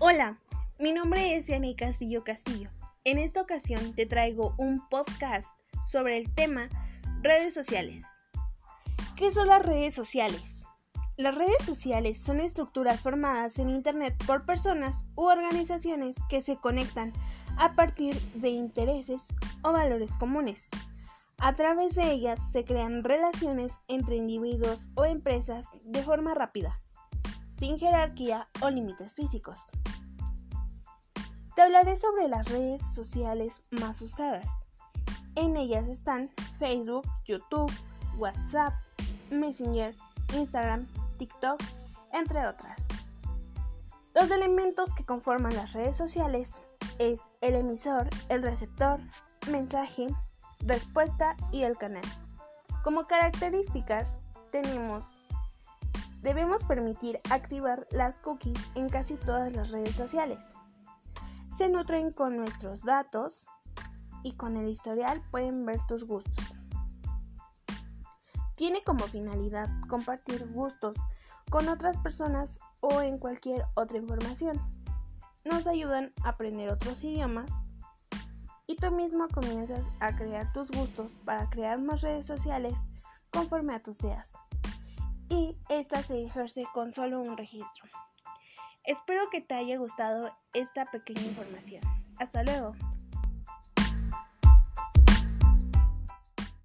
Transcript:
Hola, mi nombre es Yanni Castillo Castillo. En esta ocasión te traigo un podcast sobre el tema redes sociales. ¿Qué son las redes sociales? Las redes sociales son estructuras formadas en Internet por personas u organizaciones que se conectan a partir de intereses o valores comunes. A través de ellas se crean relaciones entre individuos o empresas de forma rápida, sin jerarquía o límites físicos. Te hablaré sobre las redes sociales más usadas. En ellas están Facebook, YouTube, WhatsApp, Messenger, Instagram, TikTok, entre otras. Los elementos que conforman las redes sociales es el emisor, el receptor, mensaje, respuesta y el canal. Como características tenemos debemos permitir activar las cookies en casi todas las redes sociales se nutren con nuestros datos y con el historial pueden ver tus gustos. Tiene como finalidad compartir gustos con otras personas o en cualquier otra información. Nos ayudan a aprender otros idiomas y tú mismo comienzas a crear tus gustos para crear más redes sociales conforme a tus ideas. Y esta se ejerce con solo un registro. Espero que te haya gustado esta pequeña información. Hasta luego.